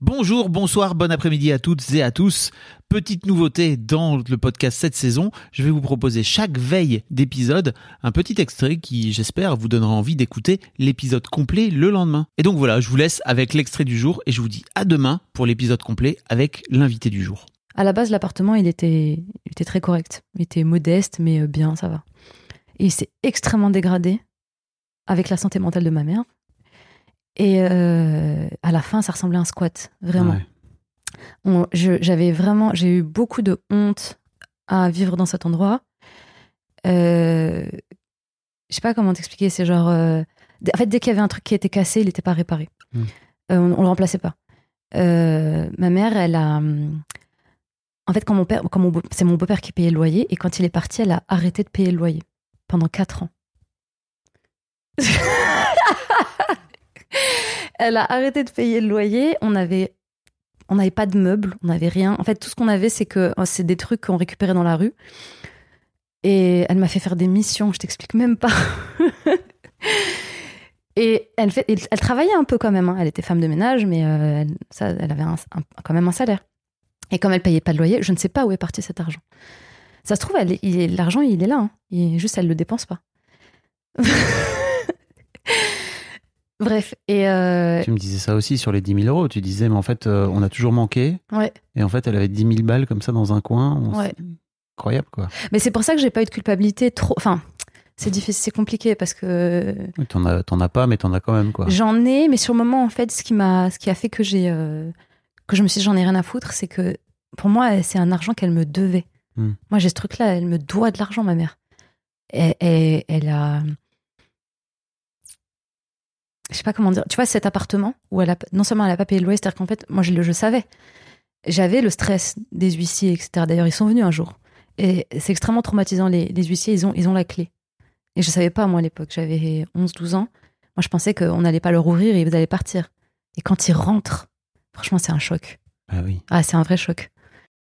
Bonjour, bonsoir, bon après-midi à toutes et à tous. Petite nouveauté dans le podcast cette saison, je vais vous proposer chaque veille d'épisode un petit extrait qui, j'espère, vous donnera envie d'écouter l'épisode complet le lendemain. Et donc voilà, je vous laisse avec l'extrait du jour et je vous dis à demain pour l'épisode complet avec l'invité du jour. À la base, l'appartement, il était, il très correct. Il était modeste, mais euh, bien, ça va. Et il s'est extrêmement dégradé avec la santé mentale de ma mère. Et euh, à la fin, ça ressemblait à un squat, vraiment. Ouais. J'avais vraiment, j'ai eu beaucoup de honte à vivre dans cet endroit. Euh, je sais pas comment t'expliquer, c'est genre. euh, en fait, dès qu'il y avait un truc qui était cassé, il n'était pas réparé. Mm. Euh, on, on le remplaçait pas. Ma mère, elle a. En fait, quand mon père, quand mon beau- c'est mon beau-père qui payait le loyer, et quand il est parti, elle a arrêté de payer le loyer pendant quatre ans. elle a arrêté de payer le loyer. On avait, on n'avait pas de meubles, on n'avait rien. En fait, tout ce qu'on avait, c'est que oh, c'est des trucs qu'on récupérait dans la rue. Et elle m'a fait faire des missions. Je t'explique même pas. Et elle, fait, elle, travaillait un peu quand même. hein. Elle était femme de ménage, mais euh, elle, ça, elle avait quand même un salaire. Et comme elle payait pas de loyer, je ne sais pas où est parti cet argent. Ça se trouve, l'argent, il est là. hein. Juste, elle le dépense pas. Bref, et euh, Tu me disais ça aussi sur les 10 000 euros. Tu disais, mais en fait, euh, on a toujours manqué. ouais. Et en fait, elle avait 10 000 balles comme ça dans un coin. On Ouais. Incroyable, quoi. Mais c'est pour ça que j'ai pas eu de culpabilité trop. Enfin, c'est difficile, c'est compliqué parce que Oui, T'en as, t'en as pas, mais t'en as quand même, quoi. j'en ai, mais sur le moment, en fait, ce qui m'a, ce qui a fait que j'ai, euh, que je me suis, dit, j'en ai rien à foutre, c'est que pour moi, c'est un argent qu'elle me devait. Hmm. Moi, j'ai ce truc-là, elle me doit de l'argent, ma mère. Et, et- elle a, je sais pas comment dire. Tu vois, cet appartement où elle a, non seulement elle a pas payé le loyer, c'est-à-dire qu'en fait, moi, je le, je savais. J'avais le stress des huissiers, etc. D'ailleurs, ils sont venus un jour. Et c'est extrêmement traumatisant. Les, les huissiers, ils ont, ils ont la clé. Et je savais pas, moi, à l'époque. J'avais 11-12 ans. Moi, je pensais qu'on n'allait pas leur ouvrir et ils allaient partir. Et quand ils rentrent, franchement, c'est un choc. Bah oui. Ah, c'est un vrai choc.